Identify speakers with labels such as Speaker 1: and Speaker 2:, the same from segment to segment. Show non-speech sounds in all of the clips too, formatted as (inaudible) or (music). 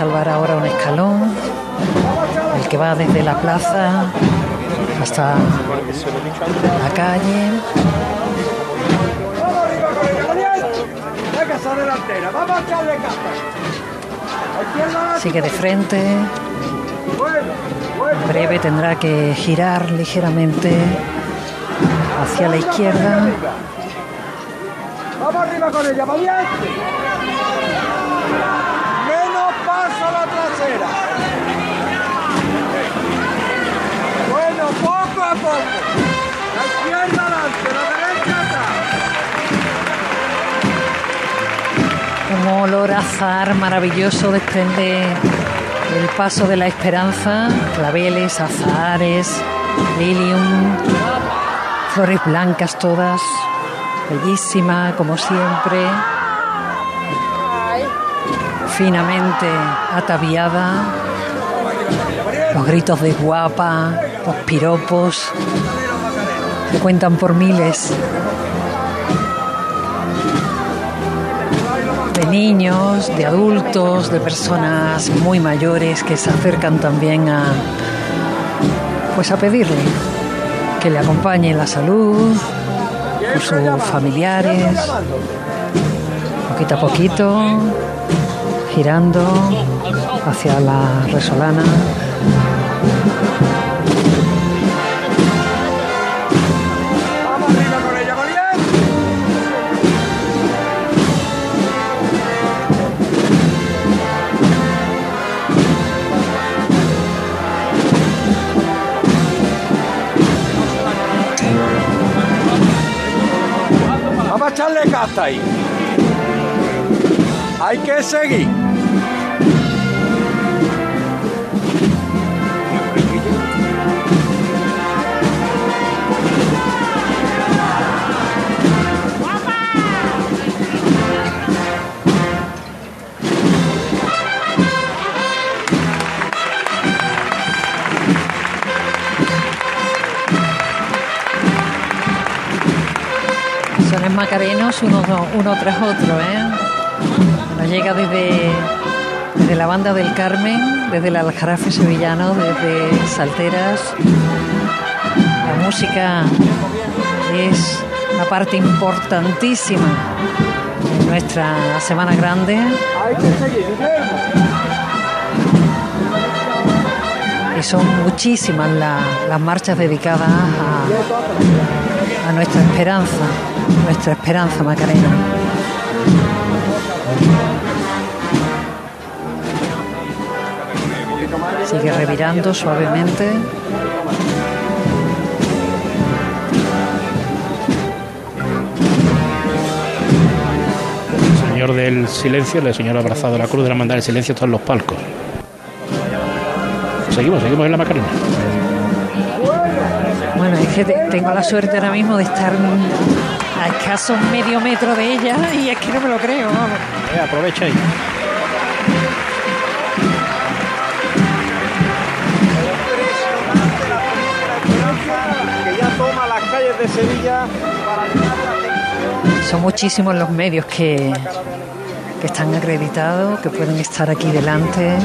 Speaker 1: salvar ahora un escalón, el que va desde la plaza hasta la calle. Sigue de frente. En breve tendrá que girar ligeramente hacia la izquierda.
Speaker 2: Vamos arriba con ella.
Speaker 1: Un olor a azar maravilloso desprende el paso de la esperanza, claveles, azahares, lilium, flores blancas todas, bellísima como siempre, finamente ataviada, los gritos de guapa, los piropos, cuentan por miles. de niños, de adultos, de personas muy mayores que se acercan también a pues a pedirle que le acompañe la salud, sus familiares, poquito a poquito, girando hacia la resolana.
Speaker 2: Vamos a echarle casta ahí. Hay que seguir.
Speaker 1: Macarenos uno, uno tras otro, ¿eh? Nos llega desde, desde la banda del Carmen, desde el Aljarafe sevillano, desde Salteras. La música es una parte importantísima de nuestra Semana Grande. Y son muchísimas la- las marchas dedicadas a, a nuestra esperanza, nuestra esperanza Macarena. Sigue revirando suavemente.
Speaker 3: Señor del silencio, el señor abrazado a la cruz de la mandar el silencio todos los palcos. Seguimos, seguimos en la Macarena.
Speaker 1: Bueno, es que te- tengo la suerte ahora mismo de estar a escaso medio metro de ella y es que no me lo creo, vamos.
Speaker 3: Eh, aprovecha ahí.
Speaker 2: Que ya toma las calles de Sevilla para
Speaker 1: Son muchísimos los medios que, que están acreditados, que pueden estar aquí delante.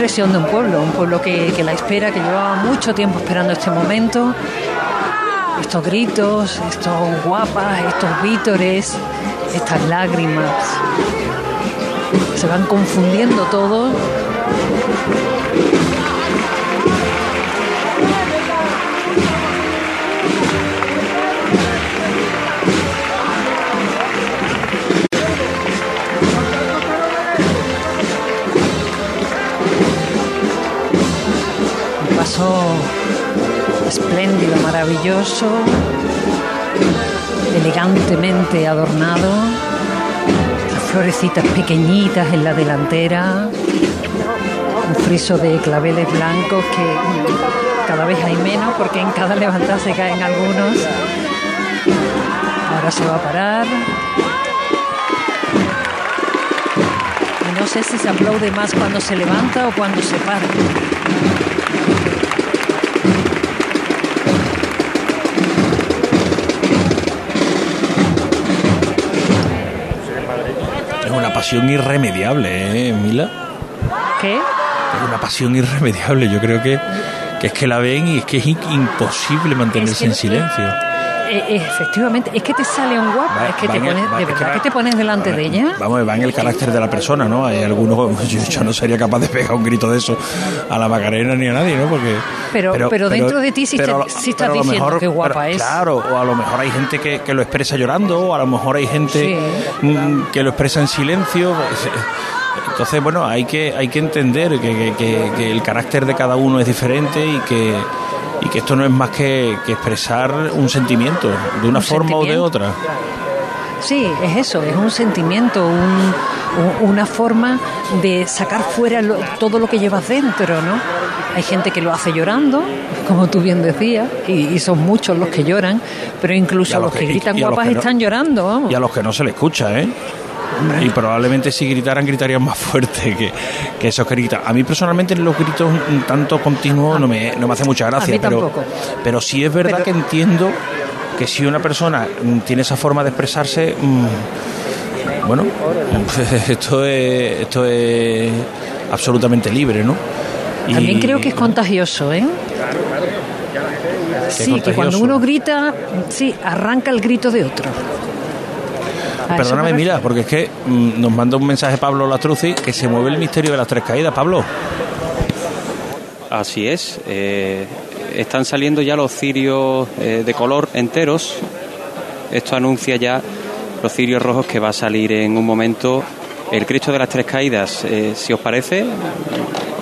Speaker 1: Expresión de un pueblo, un pueblo que, que la espera, que llevaba mucho tiempo esperando este momento. Estos gritos, estos guapas, estos vítores, estas lágrimas. Se van confundiendo todos. Espléndido, maravilloso, elegantemente adornado. Florecitas pequeñitas en la delantera. Un friso de claveles blancos que cada vez hay menos porque en cada levantada se caen algunos. Ahora se va a parar. Y no sé si se aplaude más cuando se levanta o cuando se para.
Speaker 4: Pasión irremediable, ¿eh, Mila?
Speaker 1: ¿Qué?
Speaker 4: Es una pasión irremediable. Yo creo que, que es que la ven y es que es imposible mantenerse
Speaker 1: Es que-
Speaker 4: en silencio.
Speaker 1: Eh, eh, efectivamente, es que te sale un guapa, es que te
Speaker 4: el-
Speaker 1: pones, de
Speaker 4: es que
Speaker 1: verdad
Speaker 4: va-
Speaker 1: que te pones delante de ella.
Speaker 4: Vamos, va en el carácter de la persona, ¿no? Hay algunos, (laughs) yo, yo no sería capaz de pegar un grito de eso a la Macarena ni a nadie, ¿no? Porque,
Speaker 1: Pero- pero dentro de ti sí
Speaker 4: lo-
Speaker 1: sí estás diciendo qué guapa es.
Speaker 4: Claro, o a lo mejor hay gente que, que lo expresa llorando, o a lo mejor hay gente mm, que lo expresa en silencio. (laughs) Entonces, bueno, hay que, hay que entender que, que- que- que el carácter de cada uno es diferente y que, que esto no es más que, que expresar un sentimiento, de una
Speaker 1: Un
Speaker 4: forma o de otra.
Speaker 1: Sí, es eso, es un sentimiento, un- un- una forma de sacar fuera lo- todo lo que llevas dentro, ¿no? Hay gente que lo hace llorando, como tú bien decías, y, y son muchos los que lloran, pero incluso
Speaker 4: a
Speaker 1: los
Speaker 4: los
Speaker 1: que
Speaker 4: que-
Speaker 1: gritan
Speaker 4: los
Speaker 1: guapas
Speaker 4: que no-
Speaker 1: están llorando, vamos.
Speaker 4: Y a los que no se le escucha, ¿eh? Y probablemente si gritaran, gritarían más fuerte que, que esos que gritan. A mí personalmente los gritos un tanto continuos no me, no me hace mucha gracia. Pero, pero sí es verdad
Speaker 1: Pero-
Speaker 4: que entiendo que si una persona mm, tiene esa forma de expresarse, mm, bueno, (laughs) esto es, esto es absolutamente libre, ¿no? Y-
Speaker 1: También creo que es contagioso, ¿eh? Sí, que cuando uno grita, sí, arranca el grito de otro. A eso
Speaker 4: Perdóname, mira, porque es que mm, nos manda un mensaje Pablo Lastruzzi que se mueve el misterio de las tres caídas. Pablo.
Speaker 5: Así es. eh, están saliendo ya los cirios eh, de color enteros. Esto anuncia ya los cirios rojos que va a salir en un momento el Cristo de las Tres Caídas. Eh, si os parece,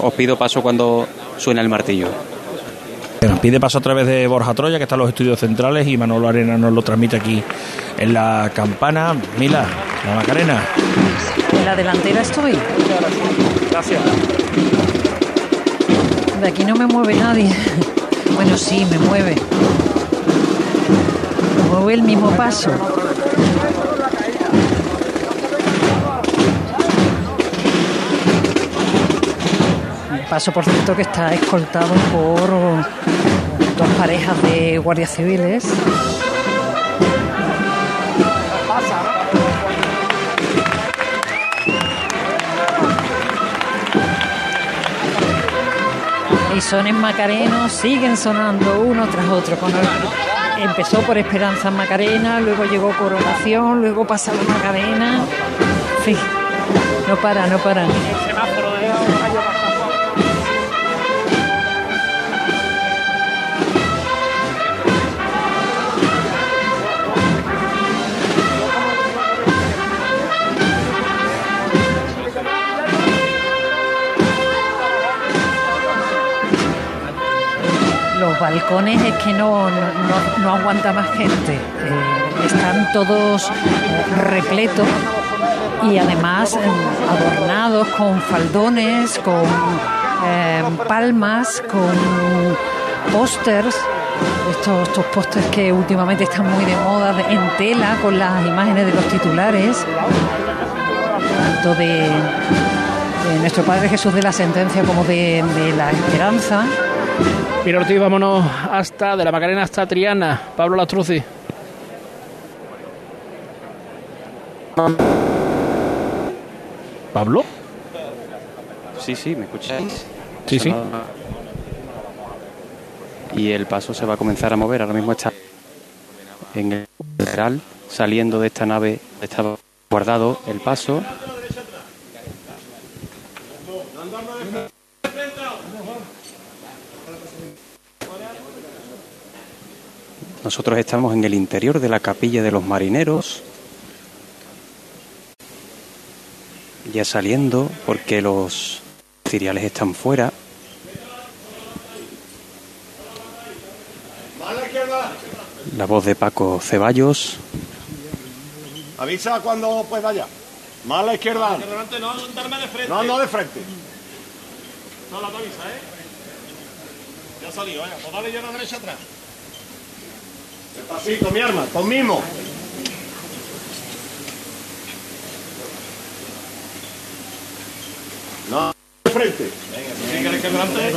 Speaker 5: os pido paso cuando suena el martillo.
Speaker 4: Pide paso a través de Borja Troya, que está en los estudios centrales, y Manolo Arena nos lo transmite aquí en la campana. Mila, la Macarena.
Speaker 1: En la delantera estoy.
Speaker 2: Gracias.
Speaker 1: De aquí no me mueve nadie. Bueno, sí, me mueve. Me mueve el mismo paso. Paso, por cierto, que está escoltado por dos parejas de guardias civiles. Y sones macarenos siguen sonando uno tras otro. Con empezó por Esperanza Macarena, luego llegó Coronación, luego pasa la Macarena. En fin, no para, no paran. Balcones es que no, no, aguanta más gente. Eh, están todos eh, repletos y además eh, adornados con faldones, con palmas, con pósters. Estos, estos pósters que últimamente están muy de moda en tela con las imágenes de los titulares, tanto de, nuestro Padre Jesús de la Sentencia como de la Esperanza.
Speaker 3: Mira Ortiz, vámonos hasta de la Macarena hasta Triana. Pablo Lastruzzi.
Speaker 4: ¿Pablo?
Speaker 5: Sí, sí, ¿me escucháis?
Speaker 3: Sí, sí.
Speaker 5: Y el paso se va a comenzar a mover. Ahora mismo está en el lateral, saliendo de esta nave. Estaba guardado el paso. Nosotros estamos en el interior de la capilla de los marineros. Ya saliendo porque los ciriales están fuera. La voz de Paco Ceballos.
Speaker 2: Avisa cuando pueda ya. Más a la izquierda. No, no de frente. No, la avisa, ¿eh? Ya ha salido, venga. Pues dale yo la derecha atrás. Despacito, mi arma, con mimo. No, de frente. Venga, venga, que delante.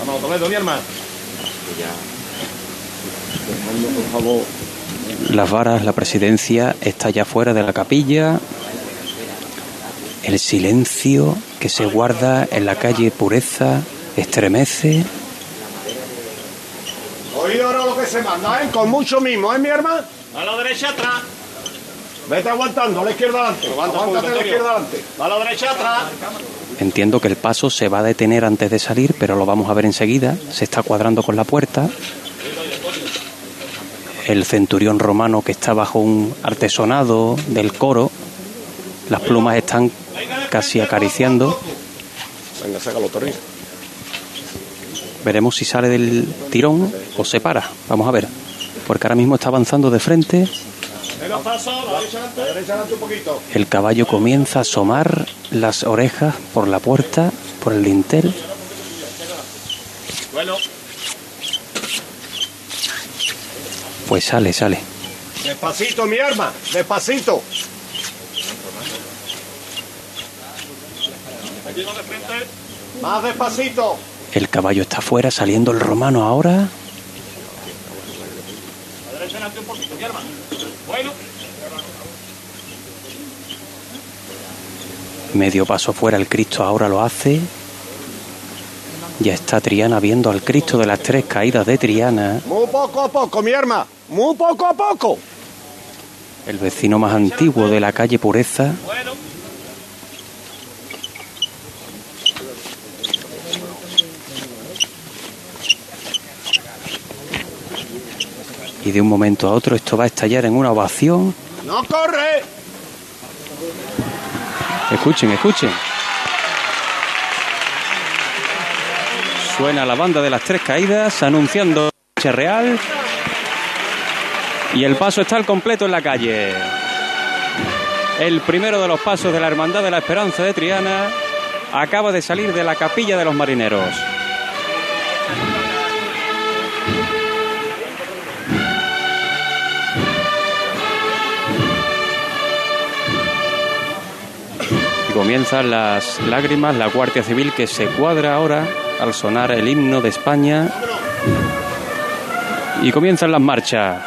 Speaker 2: Vamos, Toledo, mi arma. Ya.
Speaker 5: Las varas, la presidencia está ya fuera de la capilla. El silencio que se guarda en la calle Pureza estremece.
Speaker 2: Oí ahora lo que se manda, ¿eh? Con mucho mismo, ¿eh, mi hermano?
Speaker 6: A la derecha atrás.
Speaker 2: Vete aguantando, a la izquierda adelante. Aguántate a la izquierda adelante.
Speaker 6: A la derecha atrás.
Speaker 5: Entiendo que el paso se va a detener antes de salir, pero lo vamos a ver enseguida. Se está cuadrando con la puerta. El centurión romano que está bajo un artesonado del coro. Las plumas están casi acariciando.
Speaker 2: Venga, sácalo, Torino.
Speaker 5: Veremos si sale del tirón o se para. Vamos a ver. Porque ahora mismo está avanzando de frente. El caballo comienza a asomar las orejas por la puerta, por el dintel. Pues sale, sale.
Speaker 2: Despacito, mi arma, despacito. Más despacito.
Speaker 5: El caballo está fuera, saliendo el romano ahora. Medio paso fuera el Cristo ahora lo hace. Ya está Triana viendo al Cristo de las tres caídas de Triana.
Speaker 2: Muy poco a poco, mi arma. Muy poco a poco.
Speaker 5: El vecino más antiguo de la calle Pureza.
Speaker 6: bueno.
Speaker 5: Y de un momento a otro esto va a estallar en una ovación.
Speaker 2: No corre.
Speaker 5: Escuchen, escuchen. Suena la banda de las tres caídas anunciando marcha real. Y el paso está al completo en la calle. El primero de los pasos de la Hermandad de la Esperanza de Triana acaba de salir de la capilla de los marineros. Comienzan las lágrimas, la Guardia Civil que se cuadra ahora al sonar el himno de España. Y comienzan las marchas.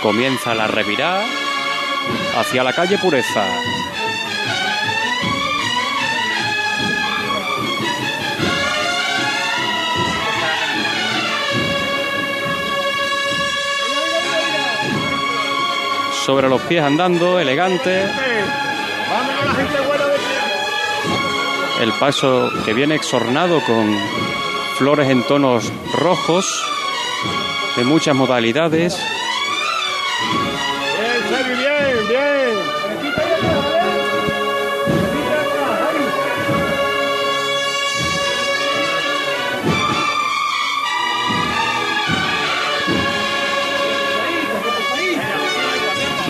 Speaker 5: Comienza la revirá hacia la calle Pureza. Sobre los pies andando, elegante. El paso que viene exornado con flores en tonos rojos, de muchas modalidades.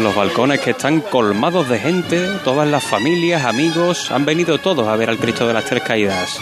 Speaker 5: Los balcones que están colmados de gente, todas las familias, amigos, han venido todos a ver al Cristo de las Tres Caídas.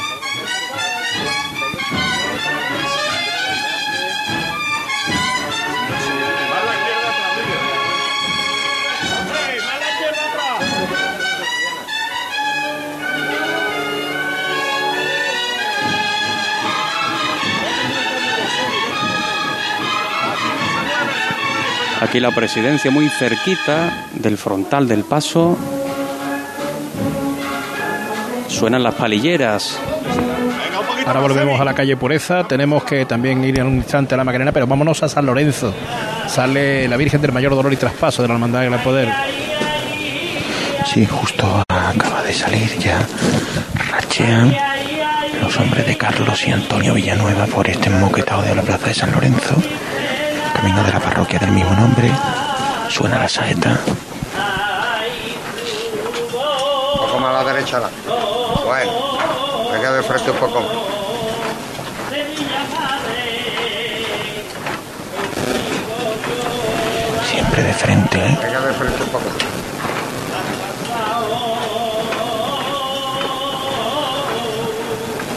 Speaker 5: Aquí la presidencia muy cerquita del frontal del paso. Suenan las palilleras.
Speaker 3: Ahora volvemos a la calle Pureza. Tenemos que también ir en un instante a la Macarena, pero vámonos a San Lorenzo. Sale la Virgen del Mayor Dolor y Traspaso de la Hermandad del Poder.
Speaker 7: Sí, justo acaba de salir ya. Rachean los hombres de Carlos y Antonio Villanueva por este moquetado de la plaza de San Lorenzo. Camino de la parroquia del mismo nombre. Suena la saeta.
Speaker 8: Un poco más a la derecha. la- Bueno, me quedo de frente un poco.
Speaker 7: Siempre de frente, ¿eh?
Speaker 8: Me quedo de frente un poco.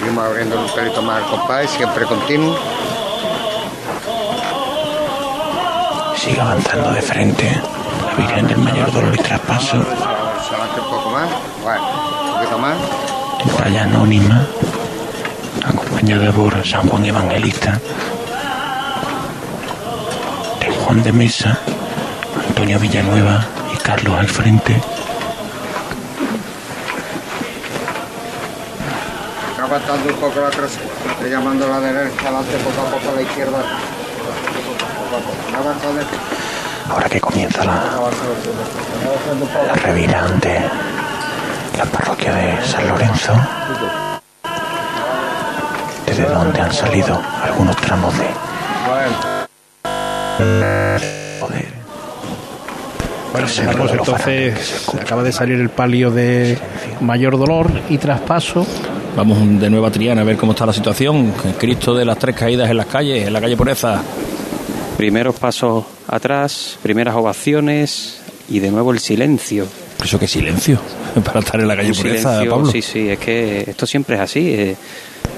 Speaker 8: Vamos abriendo un pelito más al compás, siempre continuo.
Speaker 7: Sigue avanzando de frente. La Virgen del Mayor Dolor y Traspaso.
Speaker 8: Un poco más.
Speaker 7: Talla anónima. Acompañada por San Juan Evangelista. De Juan de Mesa. Antonio Villanueva y Carlos al frente.
Speaker 8: Está un poco la trasera. Llamando la derecha, adelante poco a poco a la izquierda. Poco a poco. No avanza de
Speaker 7: Ahora que comienza la, la revirante la parroquia de San Lorenzo, desde donde han salido algunos tramos de poder.
Speaker 3: Bueno, entonces, acaba de salir el palio de mayor dolor y traspaso.
Speaker 4: Vamos de nuevo a Triana a ver cómo está la situación. Cristo de las tres caídas en las calles, en la calle Pureza.
Speaker 5: Primeros pasos atrás, primeras ovaciones y de nuevo el silencio.
Speaker 4: Eso que silencio (laughs) para estar en la calle Pureza,
Speaker 5: silencio,
Speaker 4: Pablo.
Speaker 5: sí, sí, es que esto siempre es así. eh.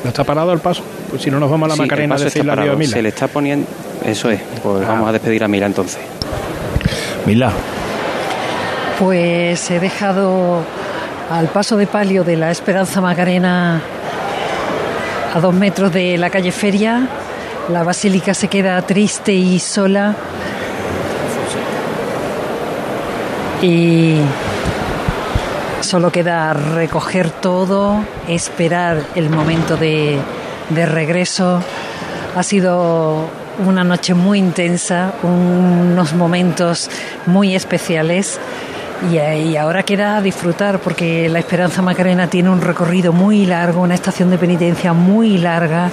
Speaker 3: ¿No está parado el paso? Pues si no nos vamos a la
Speaker 5: Sí,
Speaker 3: Macarena a
Speaker 5: paso está
Speaker 3: decirle adiós a
Speaker 5: parado.
Speaker 3: Mila.
Speaker 5: Se le está poniendo... Eso es, pues
Speaker 3: Ah.
Speaker 5: vamos a despedir a Mila entonces.
Speaker 4: Mila,
Speaker 1: Pues he dejado al paso de palio de la Esperanza Macarena a dos metros de la calle Feria. La basílica se queda triste y sola. Y solo queda recoger todo, esperar el momento de, de regreso. Ha sido una noche muy intensa, unos momentos muy especiales. Y, eh, y ahora queda disfrutar porque la Esperanza Macarena tiene un recorrido muy largo, una estación de penitencia muy larga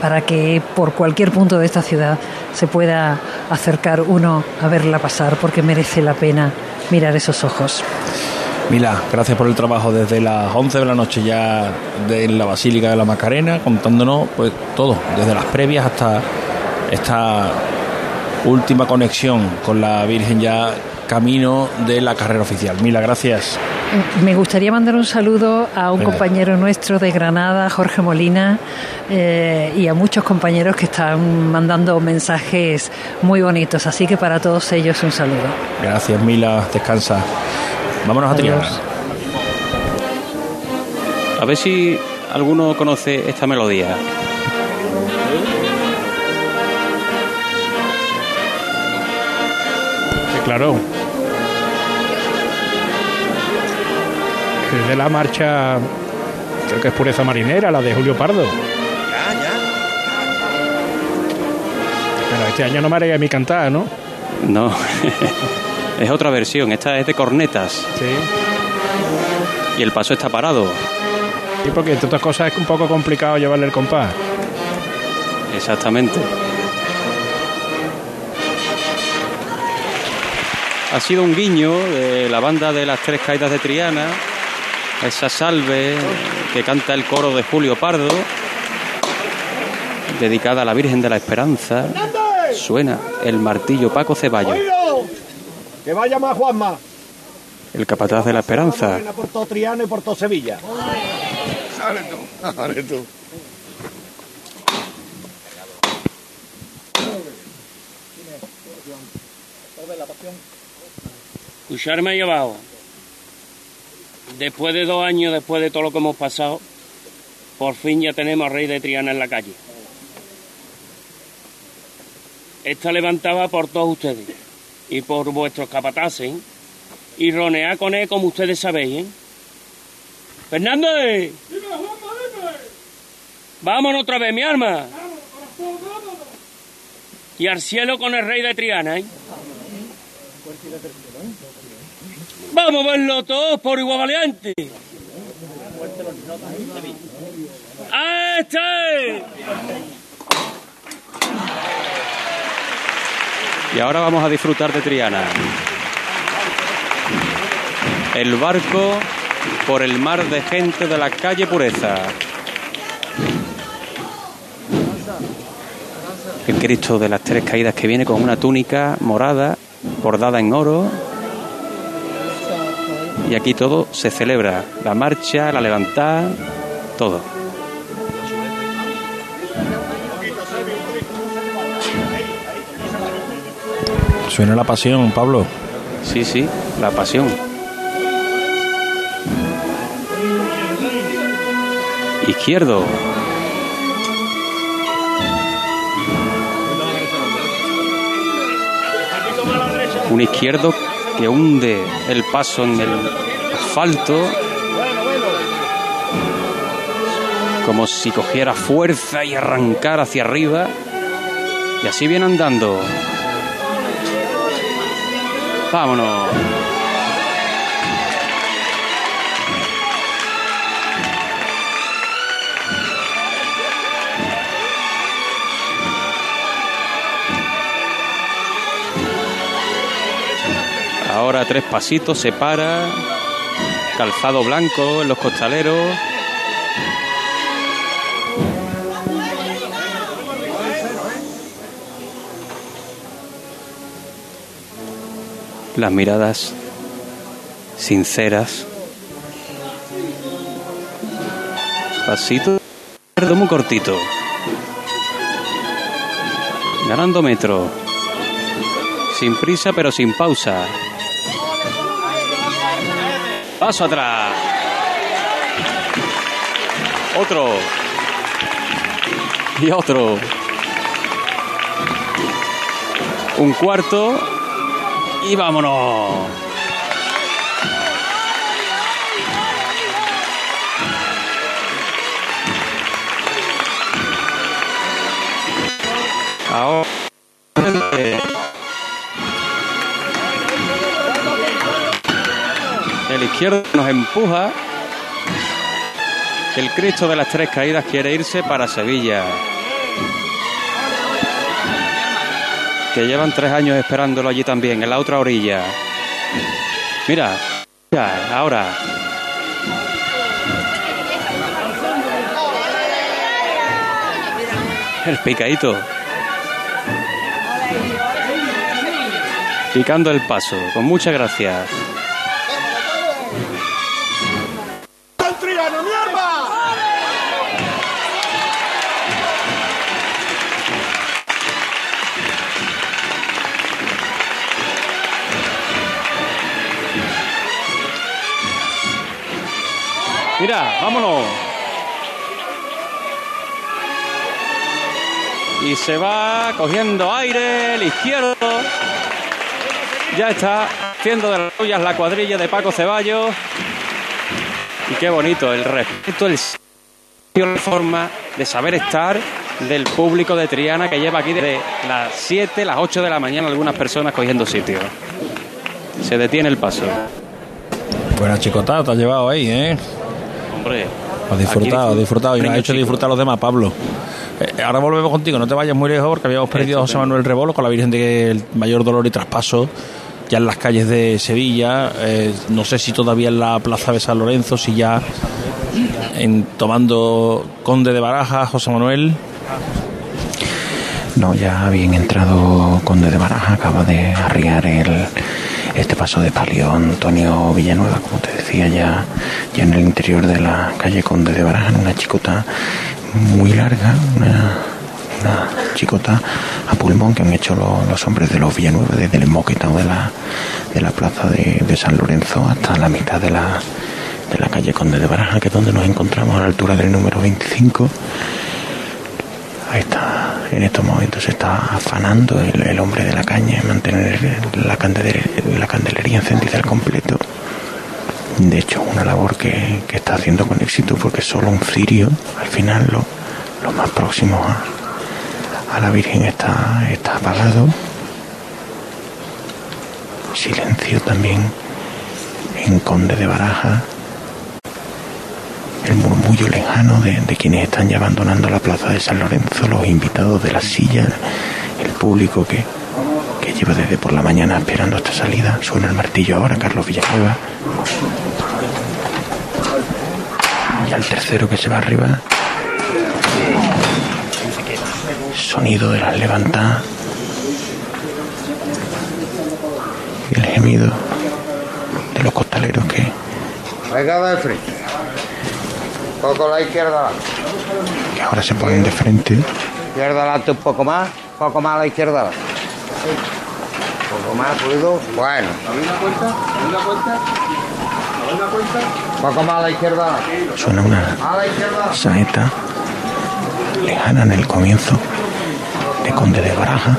Speaker 1: para que por cualquier punto de esta ciudad se pueda acercar uno a verla pasar porque merece la pena mirar esos ojos.
Speaker 4: Mila, gracias por el trabajo desde las 11 de la noche ya de la Basílica de la Macarena, contándonos pues todo, desde las previas hasta esta última conexión con la Virgen ya camino de la carrera oficial. Mila, gracias.
Speaker 1: Me gustaría mandar un saludo a un
Speaker 4: Venga.
Speaker 1: compañero nuestro de Granada, Jorge Molina, eh, y a muchos compañeros que están mandando mensajes muy bonitos. Así que para todos ellos un saludo.
Speaker 4: Gracias, Mila, descansa. Vámonos a. Triana.
Speaker 5: A ver si alguno conoce esta melodía.
Speaker 3: Sí, claro. De la marcha, creo que es Pureza Marinera, la de Julio Pardo. Pero este año no me haréis a mí cantar, ¿no?
Speaker 5: No, (laughs) es otra versión, esta es de cornetas
Speaker 3: Sí.
Speaker 5: y el paso está parado.
Speaker 3: Sí, porque entre otras cosas es un poco complicado llevarle el compás.
Speaker 5: Exactamente. Ha sido un guiño de la banda de las tres caídas de Triana, esa salve que canta el coro de Julio Pardo, dedicada a la Virgen de la Esperanza. Suena el martillo Paco Ceballos.
Speaker 2: Que vaya más Juanma.
Speaker 5: el capataz de la Esperanza.
Speaker 2: Por todo Triano y por todo Sevilla. Sale tú, sale tú.
Speaker 9: Escucharme ahí abajo. Después de dos años, después de todo lo que hemos pasado, por fin ya tenemos a Rey de Triana en la calle. Esta levantaba por todos ustedes y por vuestros capataces ¿eh? y ronear con él como ustedes sabéis. ¿eh? ¡Fernández! Vámonos otra vez, mi arma. Y al cielo con el Rey de Triana, ¿eh? Vamos a verlo todos por igual valiente. ¡A este!
Speaker 5: Y ahora vamos a disfrutar de Triana. El barco por el mar de gente de la calle Pureza. El Cristo de las Tres Caídas que viene con una túnica morada bordada en oro y aquí todo se celebra, la marcha, la levantada, todo.
Speaker 4: Suena la pasión, Pablo.
Speaker 5: Sí, sí, la pasión. Izquierdo. Un izquierdo que hunde el paso en el asfalto. Como si cogiera fuerza y arrancara hacia arriba. Y así viene andando. Vámonos. Ahora tres pasitos, se para. Calzado blanco en los costaleros. Las miradas sinceras. Pasito muy cortito. Ganando metro. Sin prisa pero sin pausa. Paso atrás. Otro. Y otro. Un cuarto. Y vámonos. Ahora. Izquierdo nos empuja. El Cristo de las Tres Caídas quiere irse para Sevilla. Que llevan tres años esperándolo allí también, en la otra orilla. Mira, mira, ahora. El picadito. Picando el paso, con muchas gracias. Mira, vámonos. Y se va cogiendo aire el izquierdo. Ya está haciendo de las suyas la cuadrilla de Paco Ceballos. Y qué bonito, el respeto, el la forma de saber estar del público de Triana que lleva aquí desde las 7, las 8 de la mañana algunas personas cogiendo sitio. Se detiene el paso.
Speaker 4: Buena chicotada te has llevado ahí, ¿eh?
Speaker 5: Hombre.
Speaker 4: Has disfrutado,
Speaker 5: aquí
Speaker 4: has disfrutado y nos has hecho
Speaker 5: chico.
Speaker 4: disfrutar a los demás, Pablo. Eh, ahora volvemos contigo, no te vayas muy lejos porque habíamos perdido a José Manuel Rebolo con la Virgen del Mayor Dolor y Traspaso, ya en las calles de Sevilla. Eh, no sé si todavía en la plaza de San Lorenzo, si ya en, tomando Conde de Baraja, José Manuel.
Speaker 7: No, ya bien entrado Conde de Baraja, acaba de arriar el, este paso de palio Antonio Villanueva, como te decía, ya, ya en el interior de la calle Conde de Baraja, en una chicota muy larga, una, chicota a pulmón que han hecho lo- los hombres de los Villanueva desde el moquetado de la, de la plaza de, de San Lorenzo hasta la mitad de la, de la calle Conde de Baraja, que es donde nos encontramos a la altura del número 25. Ahí está, en estos momentos se está afanando el, hombre de la caña en mantener la candelería, la candelería encendida al completo. De hecho, una labor que, está haciendo con éxito porque solo un cirio, al final, lo, más próximo a, a la Virgen está, está apagado. Silencio también en Conde de Baraja el murmullo lejano de, quienes están ya abandonando la plaza de San Lorenzo, los invitados de las sillas, el público que, que lleva desde por la mañana esperando esta salida. Suena el martillo ahora, Carlos Villanueva. Y al tercero que se va arriba. Sonido de las levantadas. El gemido de los costaleros que,
Speaker 8: del frente. Poco a la izquierda.
Speaker 7: que ahora se ponen de frente.
Speaker 8: Izquierda adelante un poco más. Poco más a la izquierda. poco más ruido. Bueno.
Speaker 2: ¿Habéis una cuenta? ¿Habéis una cuenta? ¿Habéis una cuenta?
Speaker 8: Poco más a la izquierda.
Speaker 7: Suena una saeta lejana en el comienzo de Conde de Baraja.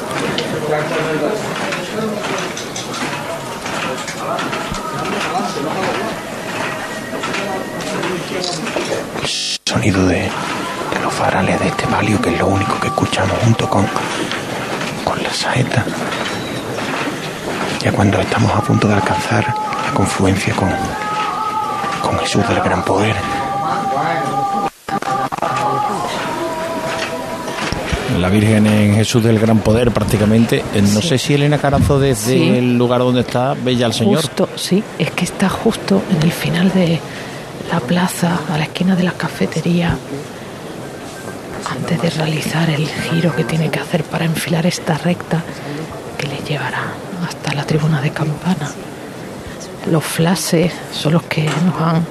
Speaker 7: Sonido de, de los farales de este palio, que es lo único que escuchamos junto con, con la saeta. Ya cuando estamos a punto de alcanzar la confluencia con, con Jesús del Gran Poder.
Speaker 4: La Virgen en Jesús del Gran Poder prácticamente. Eh, No
Speaker 10: Sí.
Speaker 4: sé si Elena Carazo desde
Speaker 10: Sí.
Speaker 4: el lugar donde está ya al Señor.
Speaker 10: Justo, sí, es que está justo en el final de la plaza, a la esquina de la cafetería, antes de realizar el giro que tiene que hacer para enfilar esta recta que le llevará hasta la tribuna de campana. Los flashes son los que nos han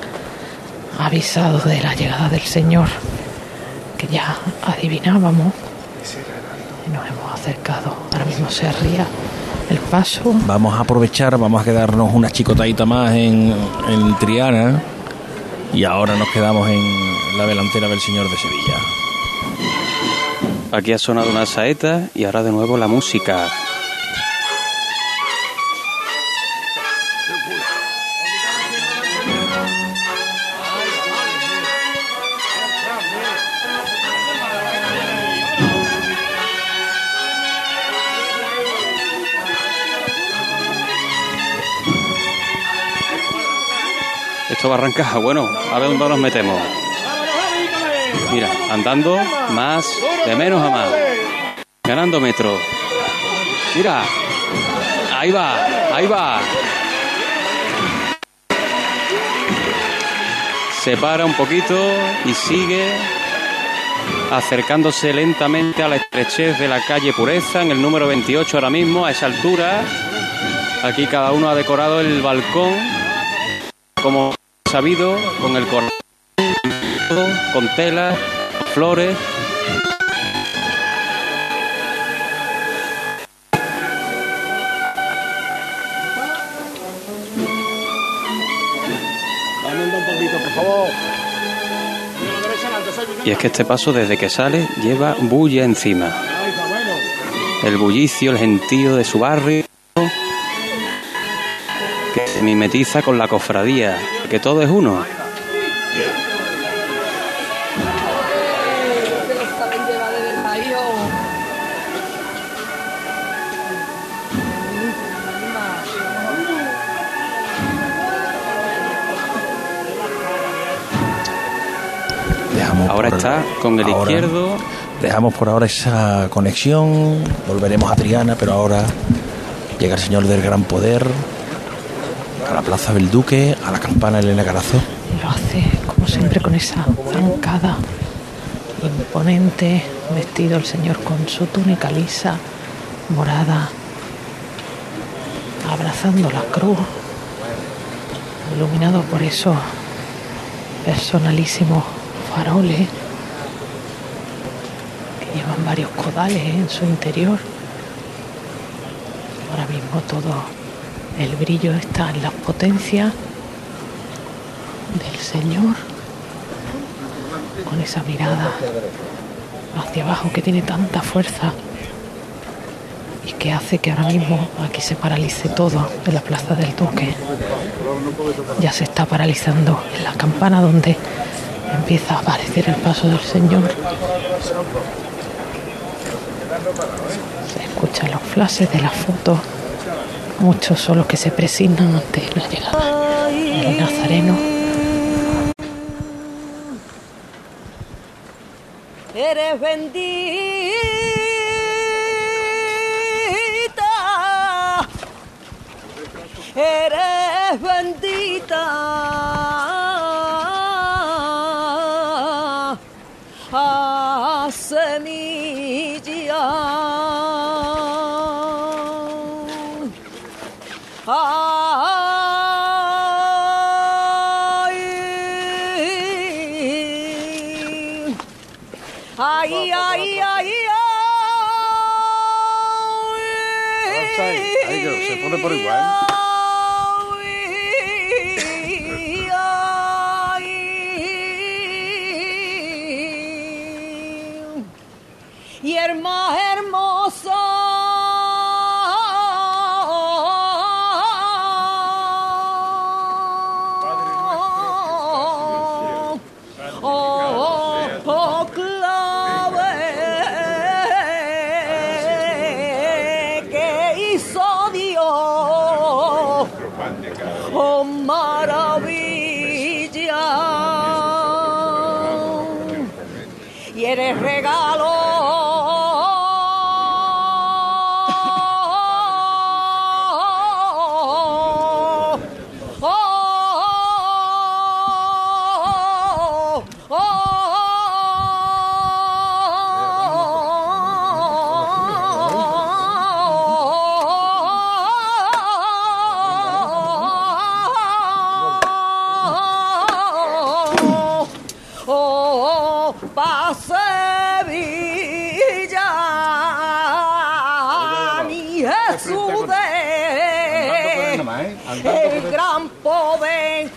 Speaker 10: avisado de la llegada del Señor, que ya adivinábamos. Y nos hemos acercado. Ahora mismo se arría el paso.
Speaker 4: Vamos a aprovechar, vamos a quedarnos una chicotadita más en, en Triana y ahora nos quedamos en la delantera del Señor de Sevilla.
Speaker 5: Aquí ha sonado una saeta y ahora de nuevo la música. Esto va a arrancar. Bueno, a ver dónde nos metemos. Mira, andando más, de menos a más. Ganando metro. Mira, ahí va, ahí va. Se para un poquito y sigue acercándose lentamente a la estrechez de la calle Pureza, en el número 28 ahora mismo, a esa altura. Aquí cada uno ha decorado el balcón como sabido, con el cordón, con telas, flores. Y es que este paso desde que sale lleva bulla encima. El bullicio, el gentío de su barrio se mimetiza con la cofradía, que todo es uno.
Speaker 4: Dejamos
Speaker 5: Ahora está con el
Speaker 4: ahora-
Speaker 5: izquierdo.
Speaker 4: Dejamos por ahora esa conexión, volveremos a Triana, pero ahora llega el Señor del Gran Poder, a la Plaza del Duque, a la campana Elena Carazo.
Speaker 10: Lo hace como siempre con esa zancada imponente, vestido el señor con su túnica lisa, morada, abrazando la cruz, iluminado por esos personalísimos faroles que llevan varios codales en su interior. Ahora mismo todo el brillo está en las potencias del Señor, con esa mirada hacia abajo que tiene tanta fuerza y que hace que ahora mismo aquí se paralice todo en la Plaza del Duque. Ya se está paralizando en la campana donde empieza a aparecer el paso del Señor. Se escuchan los flashes de las fotos. Muchos son los que se presignan ante la llegada del Nazareno.
Speaker 11: Eres bendita, eres bendita, Jesús de el gran poder.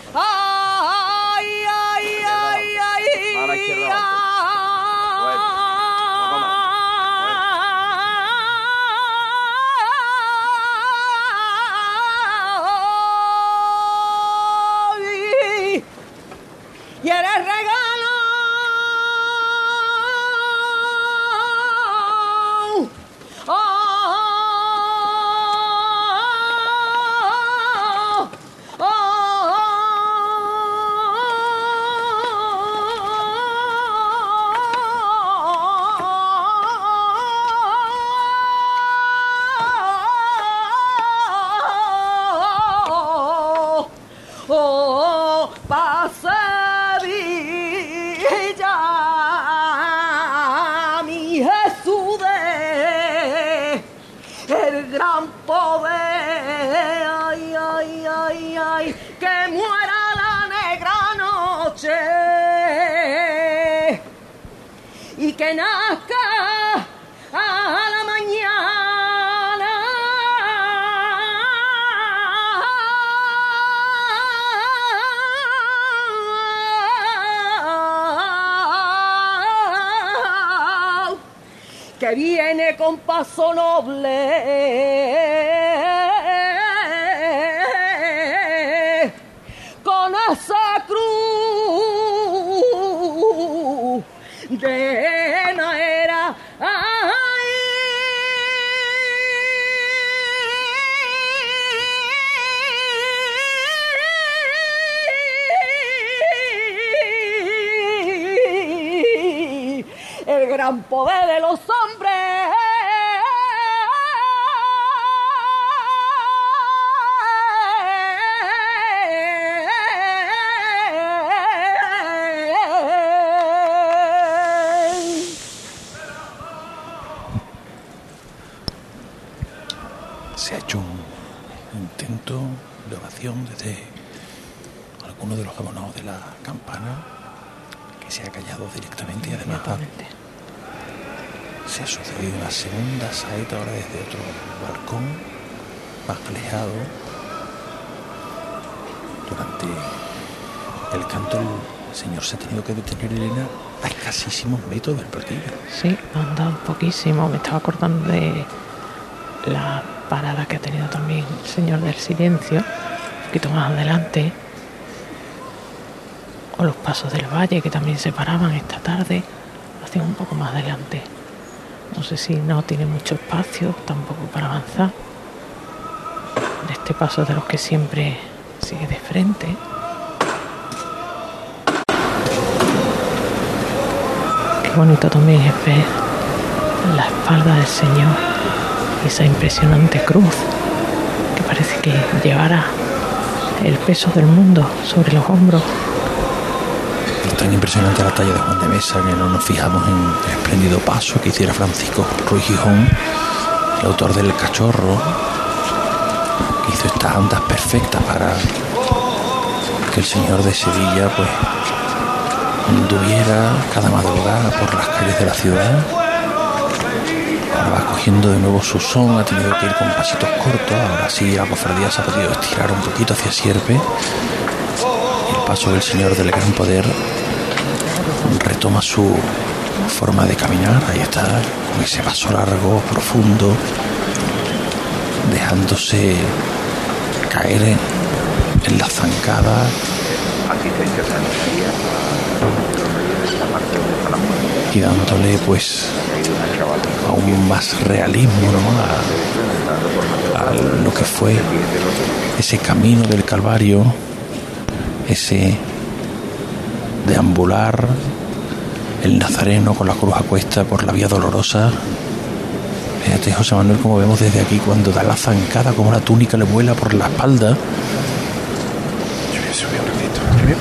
Speaker 11: Gran poder de los hombres.
Speaker 4: Durante el canto el señor se ha tenido que detener Elena a escasísimos metros del platillo
Speaker 10: Sí, han dado poquísimo. Me estaba acordando de la parada que ha tenido también el Señor del Silencio, un poquito más adelante. O los pasos del valle que también se paraban esta tarde, hacían un poco más adelante. No sé si no tiene mucho espacio tampoco para avanzar. Este paso de los que siempre sigue de frente. Qué bonito también es ver la espalda del Señor y esa impresionante cruz que parece que llevará el peso del mundo sobre los hombros.
Speaker 4: Tan impresionante la talla de Juan de Mesa que no nos fijamos en el espléndido paso que hiciera Francisco Ruiz Gijón, el autor del Cachorro, hizo estas andas perfectas para que el señor de Sevilla pues anduviera cada madrugada por las calles de la ciudad Ahora va cogiendo de nuevo su son, ha tenido que ir con pasitos cortos. Ahora sí, la cofradía se ha podido estirar un poquito hacia Sierpe. El paso del Señor del Gran Poder retoma su forma de caminar. Ahí está, con ese paso largo, profundo, dejándose caer en la zancada. Y dándole pues aún más realismo ¿no? a, a lo que fue ese camino del Calvario, ese deambular el Nazareno con la cruz a cuesta por la vía dolorosa. Fíjate, José Manuel, como vemos desde aquí, cuando da la zancada, como la túnica le vuela por la espalda.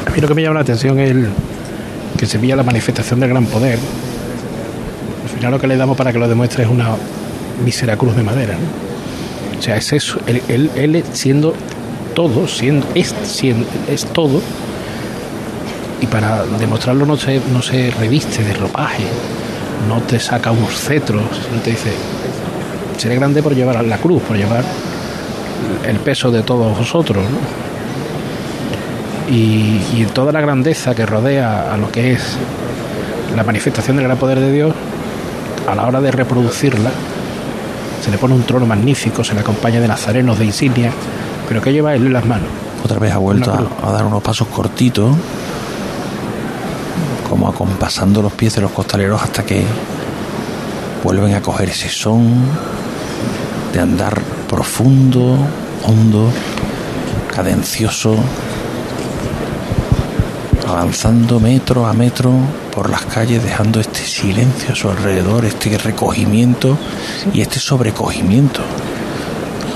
Speaker 3: A mí lo que me llama la atención es el, que se veía la manifestación del gran poder. Al final lo que le damos para que lo demuestre es una mísera cruz de madera. ¿no? O sea, es eso, él, él, él siendo todo, siendo, es, siendo, es todo, y para demostrarlo no se, no se reviste de ropaje, no te saca unos cetros, no te dice, seré grande por llevar la cruz, por llevar el peso de todos vosotros. ¿no? Y, y toda la grandeza que rodea a lo que es la manifestación del gran poder de Dios, a la hora de reproducirla, se le pone un trono magnífico, se le acompaña de nazarenos, de insignia, pero que lleva él en las manos.
Speaker 4: Otra vez ha vuelto a, a dar unos pasos cortitos, como acompasando los pies de los costaleros hasta que vuelven a coger ese son de andar profundo, hondo, cadencioso, avanzando metro a metro por las calles, dejando este silencio a su alrededor, este recogimiento y este sobrecogimiento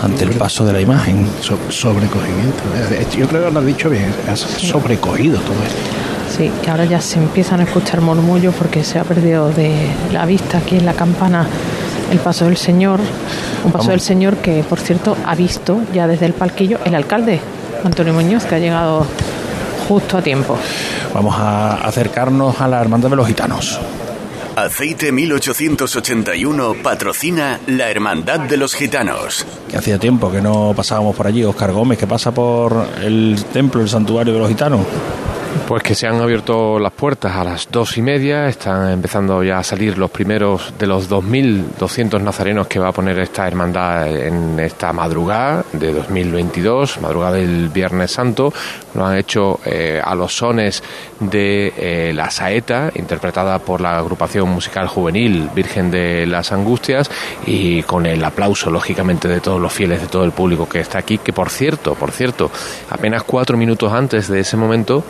Speaker 4: ante el paso de la imagen.
Speaker 3: So- sobrecogimiento. eh, Yo creo que lo has dicho bien, has sobrecogido todo esto.
Speaker 10: Sí, que ahora ya se empiezan a escuchar murmullos porque se ha perdido de la vista aquí en la campana el paso del Señor. Un paso
Speaker 4: Vamos.
Speaker 10: del Señor que, por cierto, ha visto ya desde el palquillo el alcalde, Antonio Muñoz, que ha llegado justo a tiempo.
Speaker 4: Vamos a acercarnos a la Hermandad de los Gitanos.
Speaker 12: Aceite 1881 patrocina la Hermandad de los Gitanos.
Speaker 4: Que hacía tiempo que no pasábamos por allí. Oscar Gómez, que pasa por el templo, el santuario de los gitanos.
Speaker 13: Pues que se han abierto las puertas a las dos y media, están empezando ya a salir los primeros de los 2.200 nazarenos que va a poner esta hermandad en esta madrugada de 2022, madrugada del Viernes Santo. Lo han hecho eh, a los sones de eh, La Saeta, interpretada por la agrupación musical juvenil Virgen de las Angustias, y con el aplauso, lógicamente, de todos los fieles, de todo el público que está aquí, que por cierto, por cierto, apenas cuatro minutos antes de ese momento,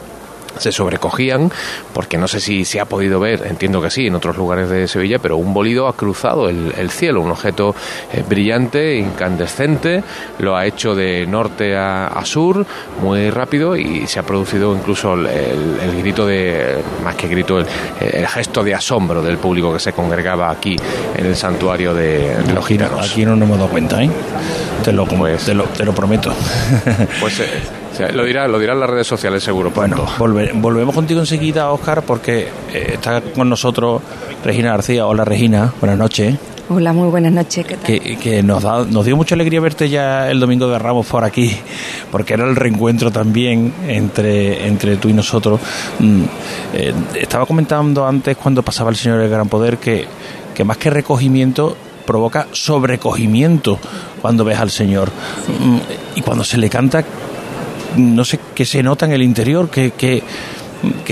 Speaker 13: se sobrecogían porque no sé si se ha podido ver, entiendo que sí, en otros lugares de Sevilla, pero un bolido ha cruzado el, el cielo, un objeto eh, brillante, incandescente, lo ha hecho de norte a, a sur muy rápido y se ha producido incluso el, el- el grito de, más que grito, el, el gesto de asombro del público que se congregaba aquí en el santuario de, de los gitanos.
Speaker 4: Aquí no nos hemos dado cuenta, ¿eh? Te lo, te lo, te lo prometo. (laughs)
Speaker 13: Pues eh, o sea, lo dirá, lo dirán las redes sociales seguro.
Speaker 4: Bueno, volve- volvemos contigo enseguida, Oscar, porque eh, está con nosotros Regina García. Hola, Regina. Buenas noches.
Speaker 14: Hola, muy buenas noches. ¿Qué tal?
Speaker 4: Que, que nos, da, nos dio mucha alegría verte ya el domingo de Ramos por aquí, porque era el reencuentro también entre, entre tú y nosotros. Mm, eh, estaba comentando antes, cuando pasaba el Señor del Gran Poder, que, que más que recogimiento provoca sobrecogimiento cuando ves al Señor. Mm, y cuando se le canta, no sé qué se nota en el interior, qué, qué,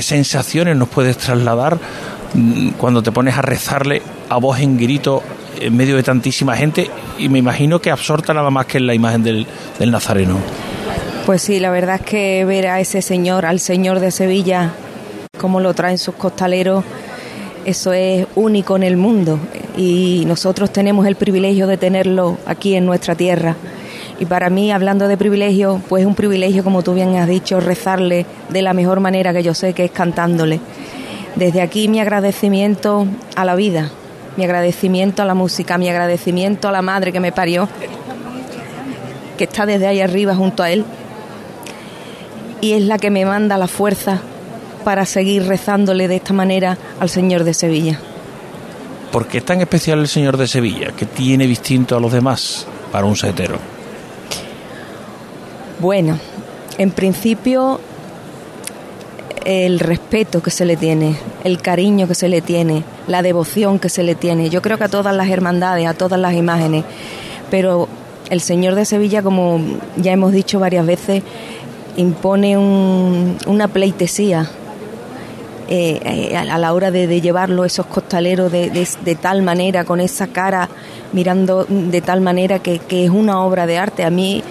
Speaker 4: sensaciones nos puedes trasladar mm, cuando te pones a rezarle a voz en grito en medio de tantísima gente y me imagino que absorta nada más que en la imagen del, del Nazareno.
Speaker 14: Pues sí, la verdad es que ver a ese señor, al señor de Sevilla, cómo lo traen sus costaleros, eso es único en el mundo y nosotros tenemos el privilegio de tenerlo aquí en nuestra tierra. Y para mí, hablando de privilegio, pues es un privilegio, como tú bien has dicho, rezarle de la mejor manera que yo sé, que es cantándole. Desde aquí mi agradecimiento a la vida, mi agradecimiento a la música, mi agradecimiento a la madre que me parió, que está desde ahí arriba junto a él, y es la que me manda la fuerza para seguir rezándole de esta manera al Señor de Sevilla.
Speaker 4: ¿Por qué es tan especial el Señor de Sevilla? ¿Qué tiene distinto a los demás para un saetero?
Speaker 14: Bueno, en principio el respeto que se le tiene, el cariño que se le tiene, la devoción que se le tiene. Yo creo que a todas las hermandades, a todas las imágenes, pero el Señor de Sevilla, como ya hemos dicho varias veces, impone una pleitesía eh, eh, a la hora de, llevarlo esos costaleros de, tal manera, con esa cara mirando de tal manera que, es una obra de arte. A mí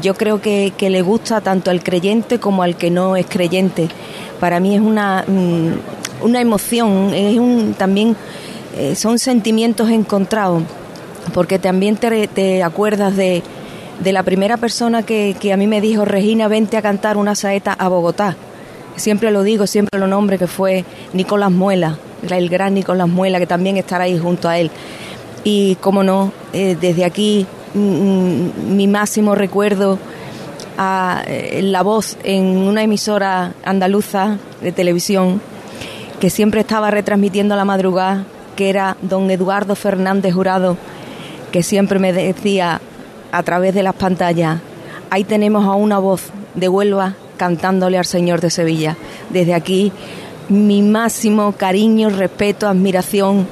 Speaker 14: yo creo que, le gusta tanto al creyente como al que no es creyente. Para mí es una, mm, una emoción, es un, también eh, son sentimientos encontrados, porque también te, acuerdas de, de, la primera persona que, que a mí me dijo, Regina, vente a cantar una saeta a Bogotá siempre lo digo, siempre lo nombre, que fue Nicolás Muela, el gran Nicolás Muela, que también estará ahí junto a él. Y como no, eh, desde aquí mi máximo recuerdo a eh, la voz en una emisora andaluza de televisión que siempre estaba retransmitiendo a la madrugada, que era don Eduardo Fernández Jurado, que siempre me decía a través de las pantallas, ahí tenemos a una voz de Huelva cantándole al Señor de Sevilla. Desde aquí, mi máximo cariño, respeto, admiración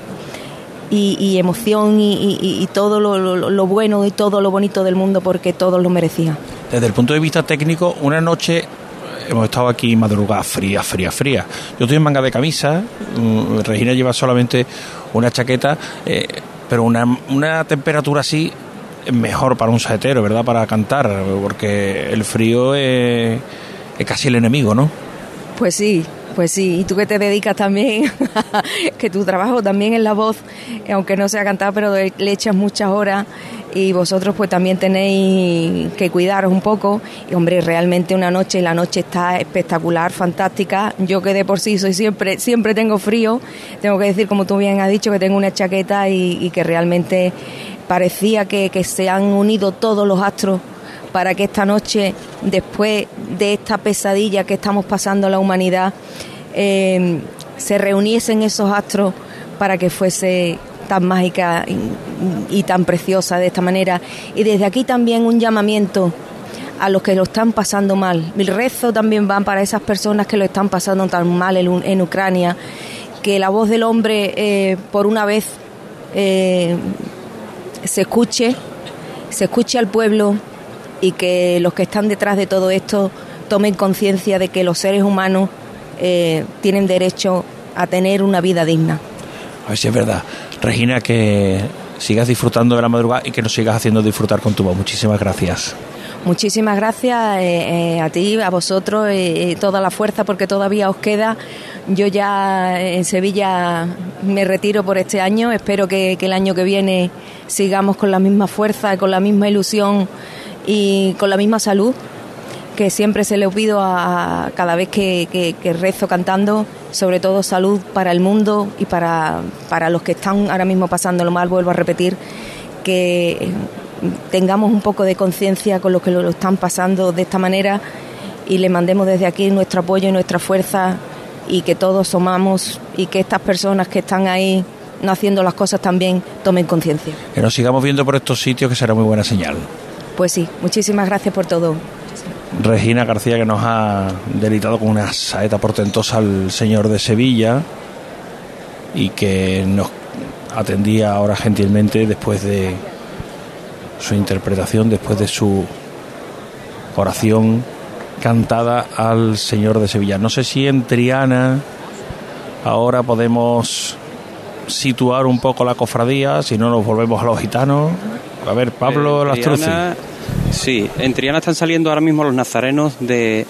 Speaker 14: y, emoción y, todo lo, bueno y todo lo bonito del mundo porque todos lo merecían.
Speaker 4: Desde el punto de vista técnico, una noche hemos estado aquí madrugada fría, fría, fría. Yo estoy en manga de camisa, mm, Regina lleva solamente una chaqueta, eh, pero una, una temperatura así es mejor para un saetero, ¿verdad? Para cantar, porque el frío es es casi el enemigo, ¿no?
Speaker 14: Pues sí, pues sí, y tú que te dedicas también, (laughs) que tu trabajo también es la voz, aunque no sea cantar, pero le echas muchas horas y vosotros pues también tenéis que cuidaros un poco. Y hombre, realmente una noche, la noche está espectacular, fantástica, yo que de por sí soy siempre, siempre tengo frío, tengo que decir como tú bien has dicho que tengo una chaqueta y, que realmente parecía que, que se han unido todos los astros para que esta noche, después de esta pesadilla que estamos pasando la humanidad, eh, se reuniesen esos astros para que fuese tan mágica y, tan preciosa de esta manera. Y desde aquí también un llamamiento a los que lo están pasando mal. Mi rezo también va para esas personas que lo están pasando tan mal en, Ucrania, que la voz del hombre eh, por una vez eh, se escuche, se escuche al pueblo y que los que están detrás de todo esto tomen conciencia de que los seres humanos eh, tienen derecho a tener una vida digna.
Speaker 4: A ver si es verdad. Regina, que sigas disfrutando de la madrugada y que nos sigas haciendo disfrutar con tu voz. Muchísimas gracias.
Speaker 14: Muchísimas gracias eh, eh, a ti, a vosotros, toda la fuerza porque todavía os queda. Yo ya en Sevilla me retiro por este año. Espero que, que el año que viene sigamos con la misma fuerza, con la misma ilusión y con la misma salud que siempre se le pido a, cada vez que, rezo cantando, sobre todo salud para el mundo y para, para los que están ahora mismo pasando lo mal, vuelvo a repetir, que tengamos un poco de conciencia con los que lo, están pasando de esta manera y le mandemos desde aquí nuestro apoyo y nuestra fuerza y que todos somamos y que estas personas que están ahí no haciendo las cosas también tomen conciencia.
Speaker 4: Que nos sigamos viendo por estos sitios que será muy buena señal.
Speaker 14: Pues sí, muchísimas gracias por todo.
Speaker 4: Regina García que nos ha delitado con una saeta portentosa al señor de Sevilla y que nos atendía ahora gentilmente después de su interpretación, después de su oración cantada al señor de Sevilla. No sé si en Triana ahora podemos situar un poco la cofradía, si no nos volvemos a los gitanos. A ver, Pablo Lastruzzi.
Speaker 5: Sí, en Triana están saliendo ahora mismo los nazarenos de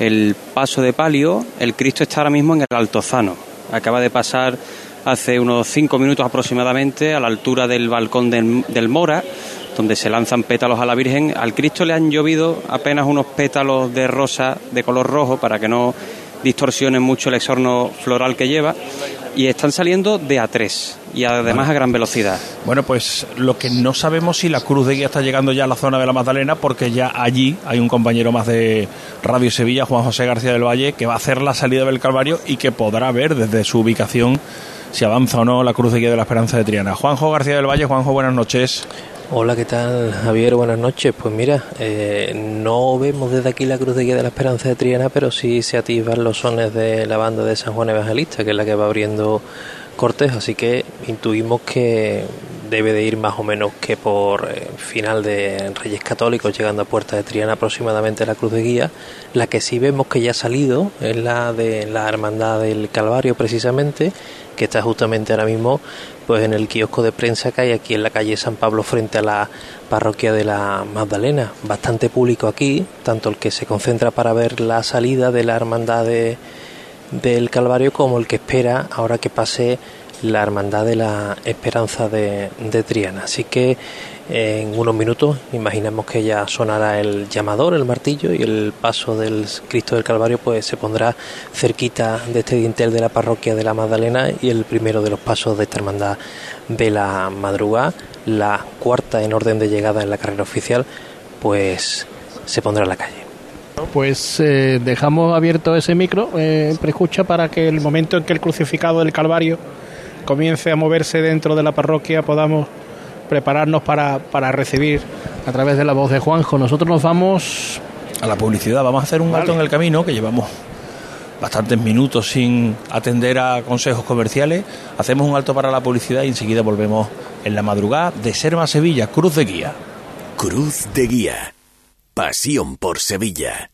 Speaker 5: el paso de palio. El Cristo está ahora mismo en el Altozano. Acaba de pasar hace unos cinco minutos aproximadamente a la altura del balcón del, del Mora, donde se lanzan pétalos a la Virgen. Al Cristo le han llovido apenas unos pétalos de rosa de color rojo para que no distorsionen mucho el exorno floral que lleva y están saliendo de A3 y además a gran velocidad.
Speaker 4: Bueno, pues lo que no sabemos si la Cruz de Guía está llegando ya a la zona de la Magdalena porque ya allí hay un compañero más de Radio Sevilla, Juan José García del Valle, que va a hacer la salida del Calvario y que podrá ver desde su ubicación si avanza o no la cruz de guía de la Esperanza de Triana. Juanjo García del Valle, Juanjo, buenas noches.
Speaker 15: Hola, ¿qué tal Javier? Buenas noches. Pues mira, eh, no vemos desde aquí la Cruz de Guía de la Esperanza de Triana, pero sí se activan los sones de la banda de San Juan Evangelista, que es la que va abriendo cortejo, así que intuimos que debe de ir más o menos que por eh, final de Reyes Católicos, llegando a Puerta de Triana aproximadamente la Cruz de Guía. La que sí vemos que ya ha salido es la de la Hermandad del Calvario precisamente, que está justamente ahora mismo pues en el kiosco de prensa que hay aquí en la calle San Pablo frente a la parroquia de la Magdalena. Bastante público aquí, tanto el que se concentra para ver la salida de la hermandad del Calvario como el que espera ahora que pase la Hermandad de la Esperanza de, de Triana. Así que en unos minutos imaginamos que ya sonará el llamador, el martillo y el paso del Cristo del Calvario pues se pondrá cerquita de este dintel de la parroquia de la Magdalena y el primero de los pasos de esta hermandad de la madrugada, la cuarta en orden de llegada en la carrera oficial, pues se pondrá en la calle.
Speaker 3: Pues eh, dejamos abierto ese micro, eh, preescucha, para que el momento en que el crucificado del Calvario comience a moverse dentro de la parroquia podamos prepararnos para, para recibir a través de la voz de Juanjo. Nosotros nos vamos
Speaker 4: a la publicidad. Vamos a hacer un alto en el camino, que llevamos bastantes minutos sin atender a consejos comerciales. Hacemos un alto para la publicidad y enseguida volvemos en la madrugada de Serma Sevilla, Cruz de Guía.
Speaker 12: Cruz de Guía. Pasión por Sevilla.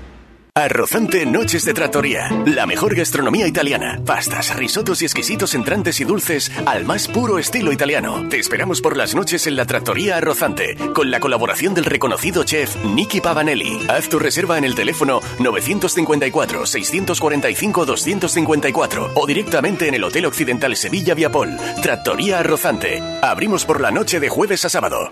Speaker 12: Arrozante Noches de Trattoria. La mejor gastronomía italiana. Pastas, risotos y exquisitos entrantes y dulces al más puro estilo italiano. Te esperamos por las noches en la Trattoria Arrozante, con la colaboración del reconocido chef Nicky Pavanelli. Haz tu reserva en el teléfono 954-645-254 o directamente en el Hotel Occidental Sevilla Viapol. Trattoria Arrozante. Abrimos por la noche de jueves a sábado.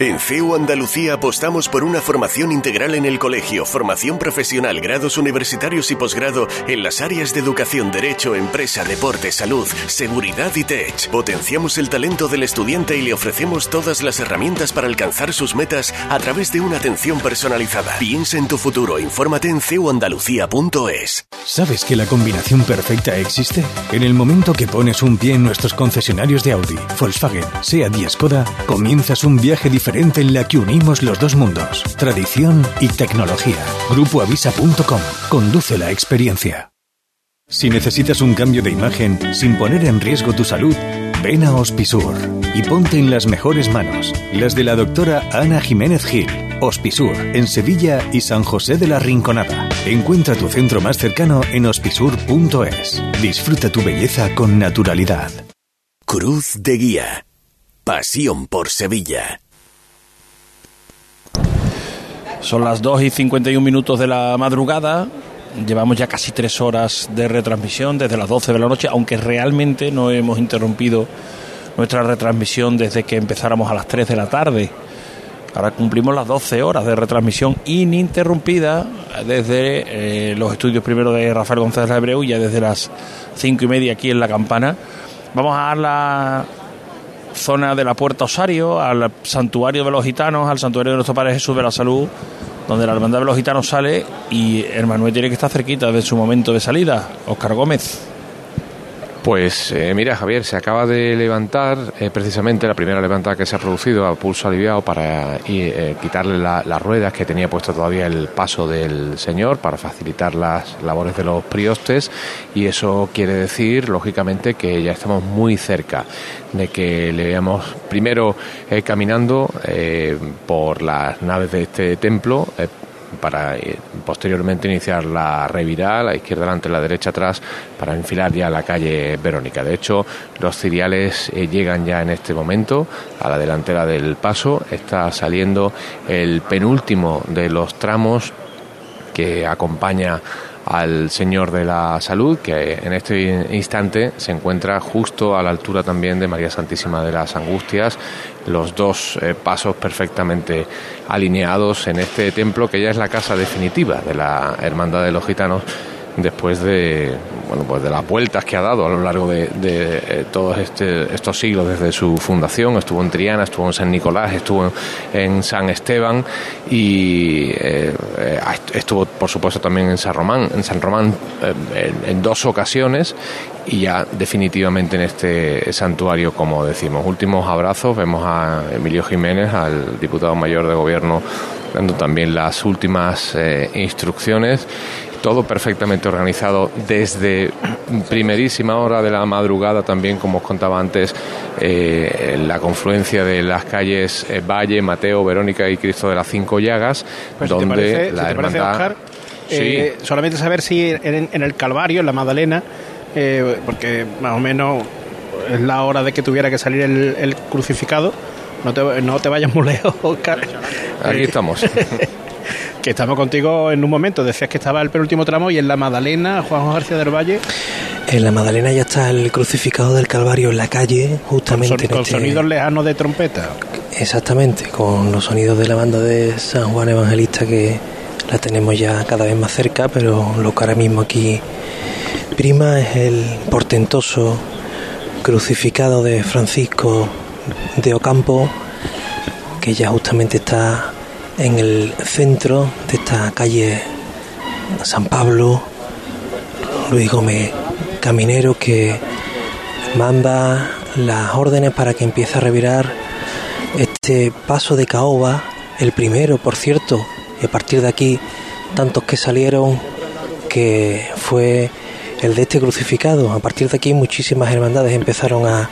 Speaker 12: En CEU Andalucía apostamos por una formación integral en el colegio, formación profesional, grados universitarios y posgrado en las áreas de educación, derecho, empresa, deporte, salud, seguridad y tech. Potenciamos el talento del estudiante y le ofrecemos todas las herramientas para alcanzar sus metas a través de una atención personalizada. Piensa en tu futuro, infórmate en ceuandalucía.es.
Speaker 16: ¿Sabes que la combinación perfecta existe? En el momento que pones un pie en nuestros concesionarios de Audi, Volkswagen, SEAT y Skoda, comienzas un viaje diferente en la que unimos los dos mundos, tradición y tecnología. Grupoavisa.com. Conduce la experiencia. Si necesitas un cambio de imagen sin poner en riesgo tu salud, ven a Hospisur y ponte en las mejores manos, las de la doctora Ana Jiménez Gil. Hospisur, en Sevilla y San José de la Rinconada. Encuentra tu centro más cercano en hospisur.es. Disfruta tu belleza con naturalidad.
Speaker 12: Cruz de Guía. Pasión por Sevilla.
Speaker 4: Son las 2 y 51 minutos de la madrugada. Llevamos ya casi tres horas de retransmisión desde las 12 de la noche, aunque realmente no hemos interrumpido nuestra retransmisión desde que empezáramos a las 3 de la tarde. Ahora cumplimos las 12 horas de retransmisión ininterrumpida desde eh, los estudios primero de Rafael González Abreu, ya desde las 5 y media aquí en La Campana. Vamos a dar la zona de la Puerta Osario, al santuario de los gitanos, al santuario de nuestro Padre Jesús de la Salud, donde la hermandad de los gitanos sale y el Manuel tiene que estar cerquita de su momento de salida. Oscar Gómez.
Speaker 13: Pues eh, mira, Javier, se acaba de levantar eh, precisamente la primera levantada que se ha producido a pulso aliviado para eh, quitarle las ruedas que tenía puesto todavía el paso del Señor para facilitar las labores de los priostes. Y eso quiere decir, lógicamente, que ya estamos muy cerca de que le veamos primero caminando por las naves de este templo para eh, posteriormente iniciar la reviral, la izquierda delante, la derecha atrás, para enfilar ya la calle Verónica. De hecho, los ciriales eh, llegan ya en este momento a la delantera del paso. Está saliendo el penúltimo de los tramos que acompaña al Señor de la Salud, que en este instante se encuentra justo a la altura también de María Santísima de las Angustias, los dos eh, pasos perfectamente alineados en este templo que ya es la casa definitiva de la Hermandad de los Gitanos después de bueno pues de las vueltas que ha dado a lo largo de, eh, todos este, estos siglos desde su fundación estuvo en Triana estuvo en San Nicolás estuvo en, San Esteban y eh, eh, estuvo por supuesto también en San Román en San Román en, dos ocasiones y ya definitivamente en este santuario como decimos. Últimos abrazos vemos a Emilio Jiménez al diputado mayor de gobierno dando también las últimas instrucciones todo perfectamente organizado desde primerísima hora de la madrugada también, como os contaba antes, eh, la confluencia de las calles eh, Valle, Mateo, Verónica y Cristo de las Cinco Llagas,
Speaker 3: pues
Speaker 13: donde la
Speaker 3: hermandad... Eh, solamente saber si en, el Calvario, en la Magdalena, porque más o menos es la hora de que tuviera que salir el, crucificado, no te, no te vayas muy lejos, Oscar.
Speaker 13: Aquí estamos. (laughs)
Speaker 3: que estamos contigo en un momento. Decías que estaba el penúltimo tramo y en la Madalena, Juan García del Valle.
Speaker 15: En la Madalena ya está el crucificado del Calvario en la calle, justamente.
Speaker 3: Con, este sonidos lejanos de trompeta.
Speaker 15: Exactamente, con los sonidos de la banda de San Juan Evangelista que la tenemos ya cada vez más cerca, pero lo que ahora mismo aquí prima es el portentoso crucificado de Francisco de Ocampo, que ya justamente está en el centro de esta calle San Pablo, Luis Gómez Caminero, que manda las órdenes para que empiece a revirar este paso de caoba, el primero, por cierto, y a partir de aquí, tantos que salieron, que fue el de este crucificado. A partir de aquí, muchísimas hermandades empezaron a,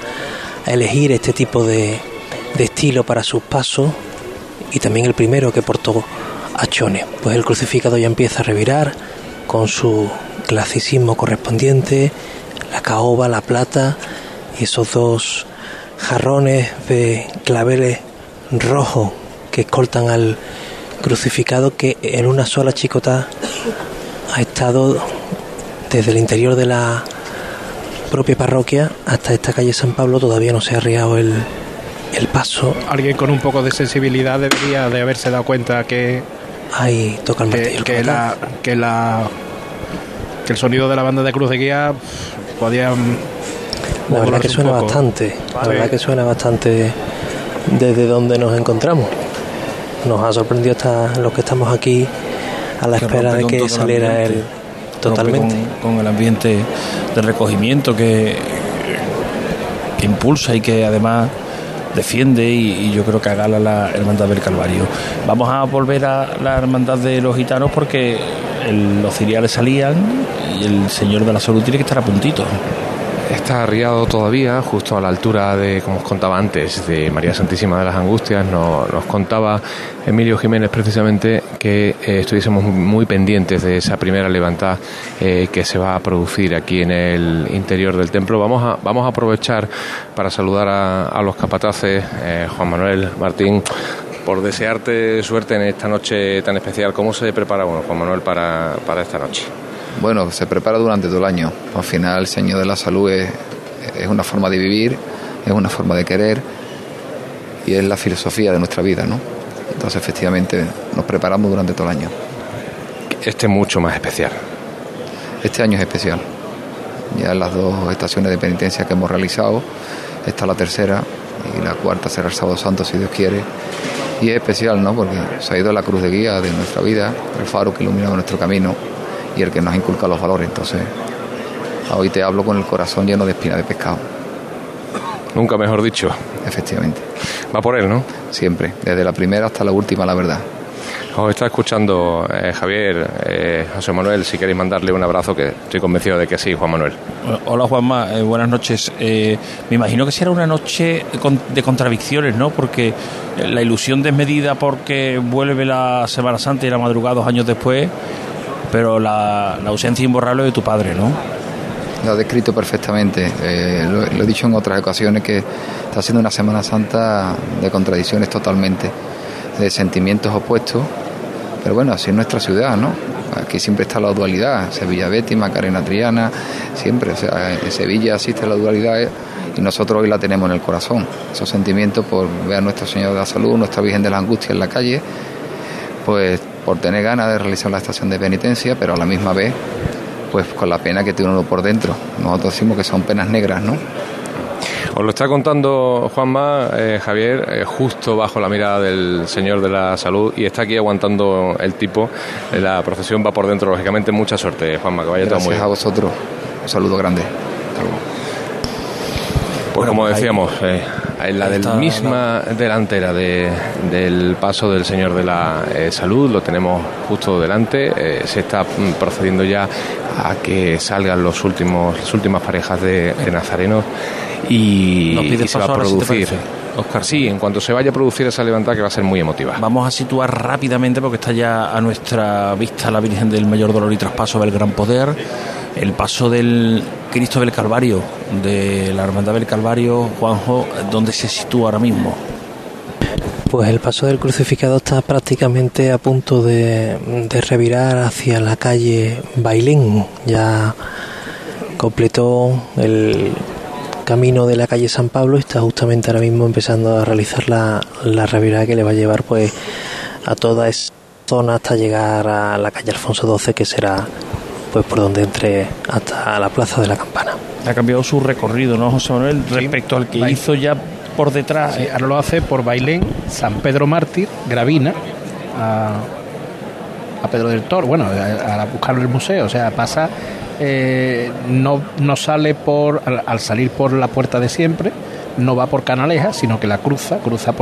Speaker 15: elegir este tipo de, de estilo para sus pasos y también el primero que portó a Chone. Pues el crucificado ya empieza a revirar con su clasicismo correspondiente, la caoba, la plata y esos dos jarrones de claveles rojos que escoltan al crucificado que en una sola chicota ha estado desde el interior de la propia parroquia hasta esta calle San Pablo todavía no se ha arriado el, el paso.
Speaker 3: Alguien con un poco de sensibilidad debería de haberse dado cuenta que
Speaker 15: Ahí toca el
Speaker 3: que,
Speaker 15: martillo.
Speaker 3: que la, que la que el sonido de la banda de cruz de guía podía
Speaker 15: La verdad que suena bastante, la verdad que suena bastante desde donde nos encontramos. Nos ha sorprendido hasta los que estamos aquí a la
Speaker 4: Que
Speaker 15: espera de que
Speaker 4: el
Speaker 15: saliera
Speaker 4: ambiente.
Speaker 15: él totalmente.
Speaker 4: Con, con el ambiente de recogimiento que, que impulsa y que además defiende y, yo creo que agala la Hermandad del Calvario. Vamos a volver a la Hermandad de los Gitanos porque los ciriales salían y el Señor de la Salud tiene que estar a puntito.
Speaker 13: Está arriado todavía, justo a la altura de, como os contaba antes, de María Santísima de las Angustias. Nos, contaba Emilio Jiménez precisamente que eh, estuviésemos muy pendientes de esa primera levantada eh, que se va a producir aquí en el interior del templo. Vamos a, vamos a aprovechar para saludar a, a los capataces, eh, Juan Manuel Martín, por desearte suerte en esta noche tan especial. ¿Cómo se prepara uno, Juan Manuel, para, para esta noche?
Speaker 17: Bueno, se prepara durante todo el año. Al final, el Señor de la Salud es, es una forma de vivir, es una forma de querer y es la filosofía de nuestra vida, ¿no? Entonces, efectivamente, nos preparamos durante todo el año.
Speaker 13: Este mucho más especial.
Speaker 17: Este año es especial. Ya en las dos estaciones de penitencia que hemos realizado, esta la tercera y la cuarta será el sábado santo, si Dios quiere. Y es especial, ¿no? Porque se ha ido la cruz de guía de nuestra vida, el faro que ilumina nuestro camino y el que nos inculca los valores. Entonces, hoy te hablo con el corazón lleno de espina de pescado.
Speaker 13: Nunca mejor dicho.
Speaker 17: Efectivamente.
Speaker 13: Va por él, ¿no?
Speaker 17: Siempre, desde la primera hasta la última, la verdad.
Speaker 13: Os está escuchando eh, Javier, eh, José Manuel, si queréis mandarle un abrazo, que estoy convencido de que sí, Juan Manuel.
Speaker 4: Hola Juanma, eh, buenas noches. Eh, me imagino que será una noche con- de contradicciones, ¿no? Porque la ilusión desmedida porque vuelve la Semana Santa y la madrugada dos años después, pero la, la ausencia imborrable de tu padre, ¿no?
Speaker 17: Lo ha descrito perfectamente. Eh, lo, he dicho en otras ocasiones que está siendo una Semana Santa de contradicciones totalmente, de sentimientos opuestos. Pero bueno, así es nuestra ciudad, ¿no? Aquí siempre está la dualidad, Sevilla Betty, Macarena Triana, siempre. En Sevilla existe la dualidad eh, y nosotros hoy la tenemos en el corazón. Esos sentimientos por ver a nuestro Señor de la Salud, nuestra Virgen de la Angustia en la calle, pues por tener ganas de realizar la estación de penitencia, pero a la misma vez pues con la pena que tiene uno por dentro. Nosotros decimos que son penas negras, ¿no?
Speaker 13: Os lo está contando Juanma, eh, Javier, eh, justo bajo la mirada del Señor de la Salud y está aquí aguantando el tipo. Eh, La procesión va por dentro, lógicamente. Mucha suerte, Juanma, que vaya todo muy bien.
Speaker 17: a vosotros. Un saludo grande.
Speaker 13: Pues como decíamos, eh, en la del misma delantera de- del paso del Señor de la eh, Salud, lo tenemos justo delante. eh, se está mm, procediendo ya a que salgan los últimos, las últimas parejas de, de nazarenos y, y se va a producir. Oscar, sí, en cuanto se vaya a producir esa levantada que va a ser muy emotiva.
Speaker 4: Vamos a situar rápidamente, porque está ya a nuestra vista la Virgen del Mayor Dolor y Traspaso del Gran Poder, el paso del Cristo del Calvario, de la Hermandad del Calvario, Juanjo, ¿dónde se sitúa ahora mismo?
Speaker 15: Pues el paso del crucificado está prácticamente a punto de, de revirar hacia la calle Bailén. Ya completó el camino de la calle San Pablo y está justamente ahora mismo empezando a realizar la, la revirada que le va a llevar pues a toda esa zona hasta llegar a la calle Alfonso XII que será pues por donde entre hasta la plaza de la campana.
Speaker 4: Ha cambiado su recorrido, ¿no, José Manuel? Respecto al que hizo ya por detrás.
Speaker 3: Sí, ahora lo hace por Bailén, San Pedro Mártir, Gravina, a, a Pedro del Toro, bueno, a, a buscar el museo, o sea, pasa, eh, no, no sale por, al, al salir por la puerta de siempre, no va por Canaleja, sino que la cruza, cruza por